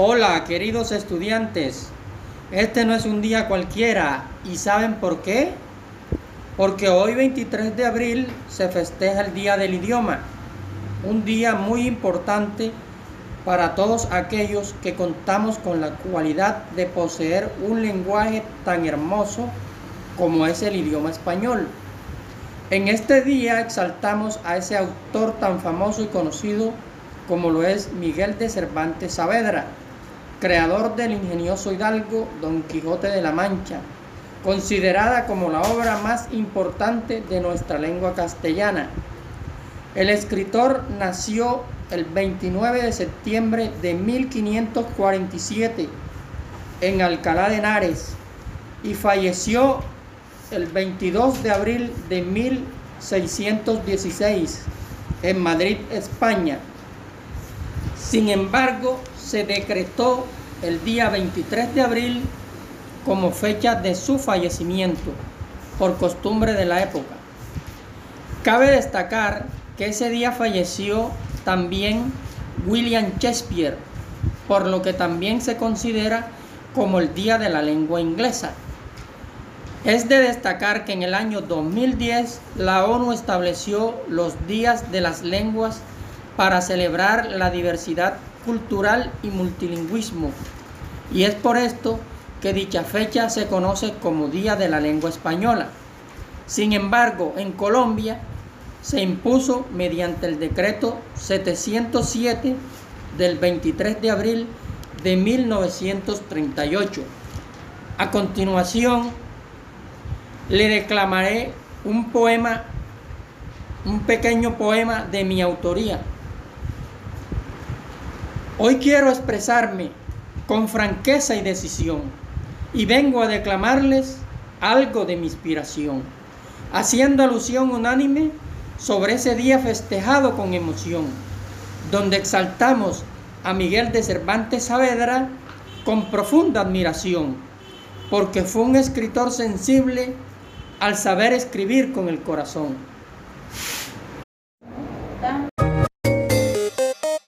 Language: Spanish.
Hola, queridos estudiantes. Este no es un día cualquiera. ¿Y saben por qué? Porque hoy 23 de abril se festeja el Día del Idioma. Un día muy importante para todos aquellos que contamos con la cualidad de poseer un lenguaje tan hermoso como es el idioma español. En este día exaltamos a ese autor tan famoso y conocido como lo es Miguel de Cervantes Saavedra creador del ingenioso hidalgo Don Quijote de la Mancha, considerada como la obra más importante de nuestra lengua castellana. El escritor nació el 29 de septiembre de 1547 en Alcalá de Henares y falleció el 22 de abril de 1616 en Madrid, España. Sin embargo, se decretó el día 23 de abril como fecha de su fallecimiento, por costumbre de la época. Cabe destacar que ese día falleció también William Shakespeare, por lo que también se considera como el Día de la Lengua Inglesa. Es de destacar que en el año 2010 la ONU estableció los días de las lenguas para celebrar la diversidad cultural y multilingüismo, y es por esto que dicha fecha se conoce como Día de la Lengua Española. Sin embargo, en Colombia se impuso mediante el decreto 707 del 23 de abril de 1938. A continuación, le declamaré un poema, un pequeño poema de mi autoría, Hoy quiero expresarme con franqueza y decisión y vengo a declamarles algo de mi inspiración, haciendo alusión unánime sobre ese día festejado con emoción, donde exaltamos a Miguel de Cervantes Saavedra con profunda admiración, porque fue un escritor sensible al saber escribir con el corazón